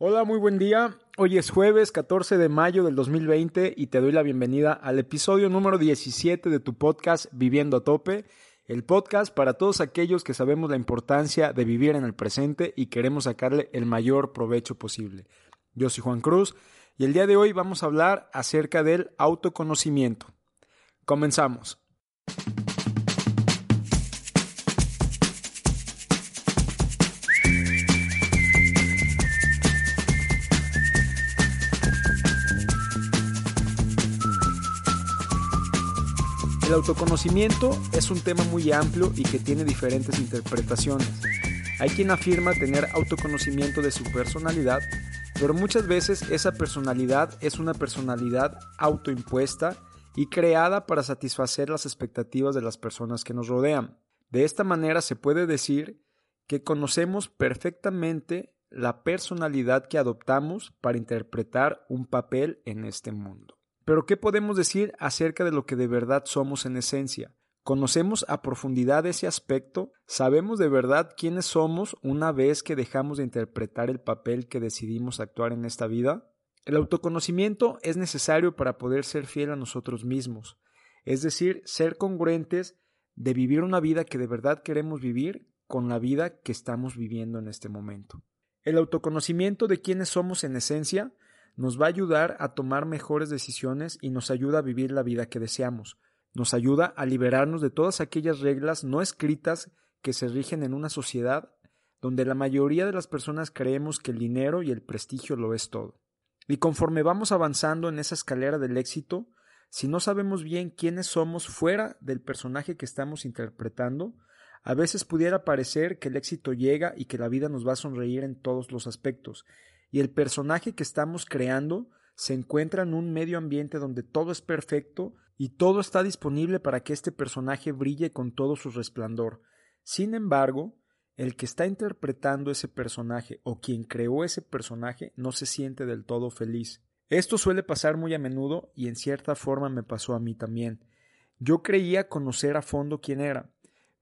Hola, muy buen día. Hoy es jueves 14 de mayo del 2020 y te doy la bienvenida al episodio número 17 de tu podcast Viviendo a Tope, el podcast para todos aquellos que sabemos la importancia de vivir en el presente y queremos sacarle el mayor provecho posible. Yo soy Juan Cruz y el día de hoy vamos a hablar acerca del autoconocimiento. Comenzamos. El autoconocimiento es un tema muy amplio y que tiene diferentes interpretaciones. Hay quien afirma tener autoconocimiento de su personalidad, pero muchas veces esa personalidad es una personalidad autoimpuesta y creada para satisfacer las expectativas de las personas que nos rodean. De esta manera se puede decir que conocemos perfectamente la personalidad que adoptamos para interpretar un papel en este mundo. Pero ¿qué podemos decir acerca de lo que de verdad somos en esencia? ¿Conocemos a profundidad ese aspecto? ¿Sabemos de verdad quiénes somos una vez que dejamos de interpretar el papel que decidimos actuar en esta vida? El autoconocimiento es necesario para poder ser fiel a nosotros mismos, es decir, ser congruentes de vivir una vida que de verdad queremos vivir con la vida que estamos viviendo en este momento. El autoconocimiento de quiénes somos en esencia nos va a ayudar a tomar mejores decisiones y nos ayuda a vivir la vida que deseamos. Nos ayuda a liberarnos de todas aquellas reglas no escritas que se rigen en una sociedad donde la mayoría de las personas creemos que el dinero y el prestigio lo es todo. Y conforme vamos avanzando en esa escalera del éxito, si no sabemos bien quiénes somos fuera del personaje que estamos interpretando, a veces pudiera parecer que el éxito llega y que la vida nos va a sonreír en todos los aspectos, y el personaje que estamos creando se encuentra en un medio ambiente donde todo es perfecto y todo está disponible para que este personaje brille con todo su resplandor. Sin embargo, el que está interpretando ese personaje o quien creó ese personaje no se siente del todo feliz. Esto suele pasar muy a menudo y en cierta forma me pasó a mí también. Yo creía conocer a fondo quién era,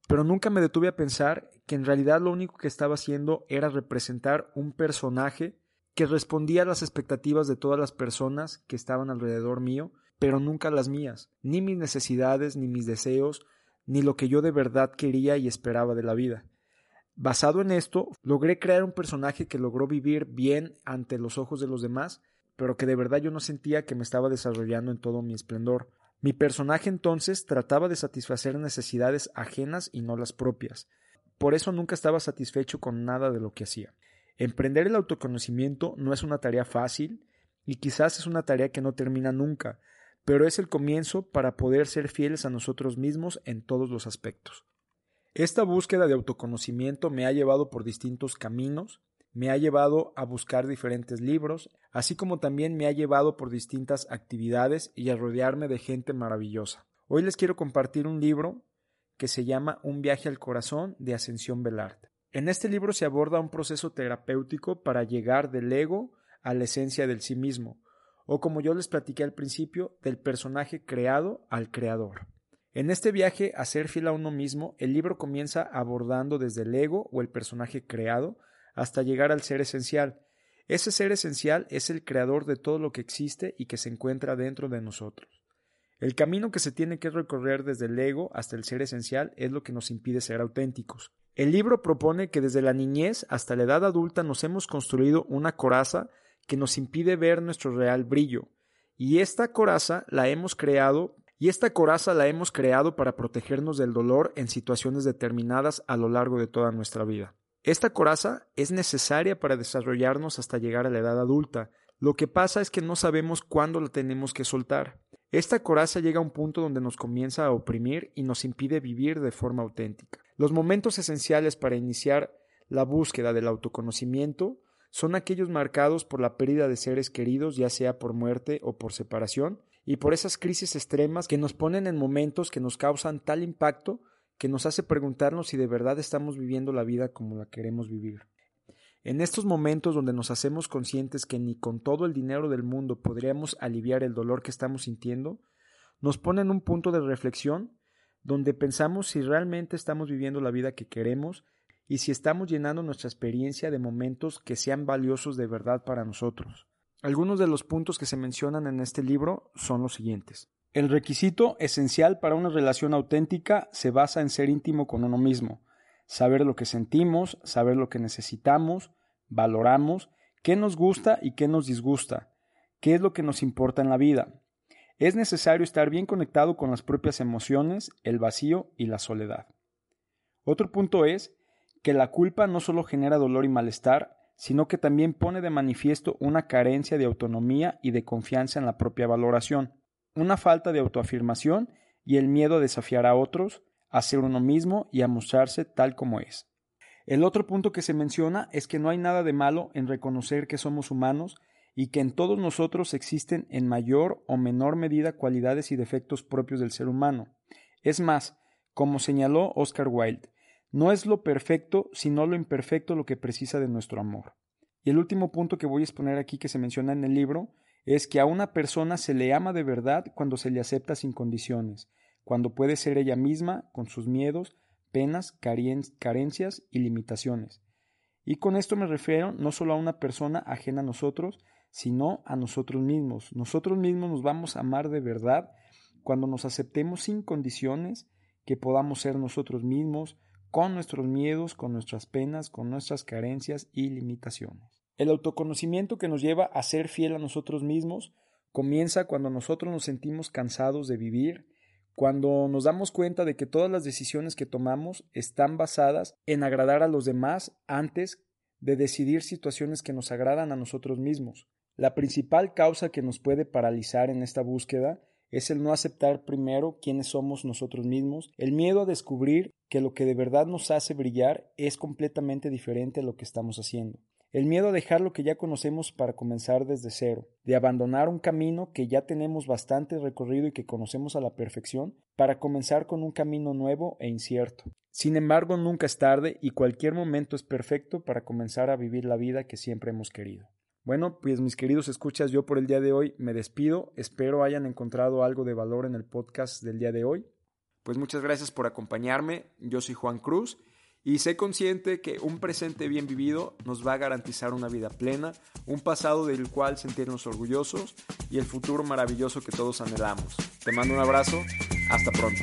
pero nunca me detuve a pensar que en realidad lo único que estaba haciendo era representar un personaje que respondía a las expectativas de todas las personas que estaban alrededor mío, pero nunca las mías, ni mis necesidades, ni mis deseos, ni lo que yo de verdad quería y esperaba de la vida. Basado en esto, logré crear un personaje que logró vivir bien ante los ojos de los demás, pero que de verdad yo no sentía que me estaba desarrollando en todo mi esplendor. Mi personaje entonces trataba de satisfacer necesidades ajenas y no las propias. Por eso nunca estaba satisfecho con nada de lo que hacía. Emprender el autoconocimiento no es una tarea fácil y quizás es una tarea que no termina nunca, pero es el comienzo para poder ser fieles a nosotros mismos en todos los aspectos. Esta búsqueda de autoconocimiento me ha llevado por distintos caminos, me ha llevado a buscar diferentes libros, así como también me ha llevado por distintas actividades y a rodearme de gente maravillosa. Hoy les quiero compartir un libro que se llama Un viaje al corazón de Ascensión Belarte. En este libro se aborda un proceso terapéutico para llegar del ego a la esencia del sí mismo, o como yo les platiqué al principio, del personaje creado al creador. En este viaje a ser fiel a uno mismo, el libro comienza abordando desde el ego o el personaje creado hasta llegar al ser esencial. Ese ser esencial es el creador de todo lo que existe y que se encuentra dentro de nosotros. El camino que se tiene que recorrer desde el ego hasta el ser esencial es lo que nos impide ser auténticos. El libro propone que desde la niñez hasta la edad adulta nos hemos construido una coraza que nos impide ver nuestro real brillo, y esta coraza la hemos creado y esta coraza la hemos creado para protegernos del dolor en situaciones determinadas a lo largo de toda nuestra vida. Esta coraza es necesaria para desarrollarnos hasta llegar a la edad adulta. Lo que pasa es que no sabemos cuándo la tenemos que soltar. Esta coraza llega a un punto donde nos comienza a oprimir y nos impide vivir de forma auténtica. Los momentos esenciales para iniciar la búsqueda del autoconocimiento son aquellos marcados por la pérdida de seres queridos, ya sea por muerte o por separación, y por esas crisis extremas que nos ponen en momentos que nos causan tal impacto que nos hace preguntarnos si de verdad estamos viviendo la vida como la queremos vivir. En estos momentos donde nos hacemos conscientes que ni con todo el dinero del mundo podríamos aliviar el dolor que estamos sintiendo, nos pone en un punto de reflexión donde pensamos si realmente estamos viviendo la vida que queremos y si estamos llenando nuestra experiencia de momentos que sean valiosos de verdad para nosotros. Algunos de los puntos que se mencionan en este libro son los siguientes. El requisito esencial para una relación auténtica se basa en ser íntimo con uno mismo, saber lo que sentimos, saber lo que necesitamos, valoramos, qué nos gusta y qué nos disgusta, qué es lo que nos importa en la vida. Es necesario estar bien conectado con las propias emociones, el vacío y la soledad. Otro punto es que la culpa no solo genera dolor y malestar, sino que también pone de manifiesto una carencia de autonomía y de confianza en la propia valoración, una falta de autoafirmación y el miedo a desafiar a otros, a ser uno mismo y a mostrarse tal como es. El otro punto que se menciona es que no hay nada de malo en reconocer que somos humanos y que en todos nosotros existen en mayor o menor medida cualidades y defectos propios del ser humano. Es más, como señaló Oscar Wilde, no es lo perfecto, sino lo imperfecto lo que precisa de nuestro amor. Y el último punto que voy a exponer aquí que se menciona en el libro es que a una persona se le ama de verdad cuando se le acepta sin condiciones, cuando puede ser ella misma con sus miedos, penas, carencias y limitaciones. Y con esto me refiero no solo a una persona ajena a nosotros, sino a nosotros mismos. Nosotros mismos nos vamos a amar de verdad cuando nos aceptemos sin condiciones, que podamos ser nosotros mismos, con nuestros miedos, con nuestras penas, con nuestras carencias y limitaciones. El autoconocimiento que nos lleva a ser fiel a nosotros mismos comienza cuando nosotros nos sentimos cansados de vivir, cuando nos damos cuenta de que todas las decisiones que tomamos están basadas en agradar a los demás antes de decidir situaciones que nos agradan a nosotros mismos. La principal causa que nos puede paralizar en esta búsqueda es el no aceptar primero quiénes somos nosotros mismos, el miedo a descubrir que lo que de verdad nos hace brillar es completamente diferente a lo que estamos haciendo. El miedo a dejar lo que ya conocemos para comenzar desde cero, de abandonar un camino que ya tenemos bastante recorrido y que conocemos a la perfección, para comenzar con un camino nuevo e incierto. Sin embargo, nunca es tarde y cualquier momento es perfecto para comenzar a vivir la vida que siempre hemos querido. Bueno, pues mis queridos escuchas, yo por el día de hoy me despido. Espero hayan encontrado algo de valor en el podcast del día de hoy. Pues muchas gracias por acompañarme. Yo soy Juan Cruz y sé consciente que un presente bien vivido nos va a garantizar una vida plena, un pasado del cual sentirnos orgullosos y el futuro maravilloso que todos anhelamos. Te mando un abrazo. Hasta pronto.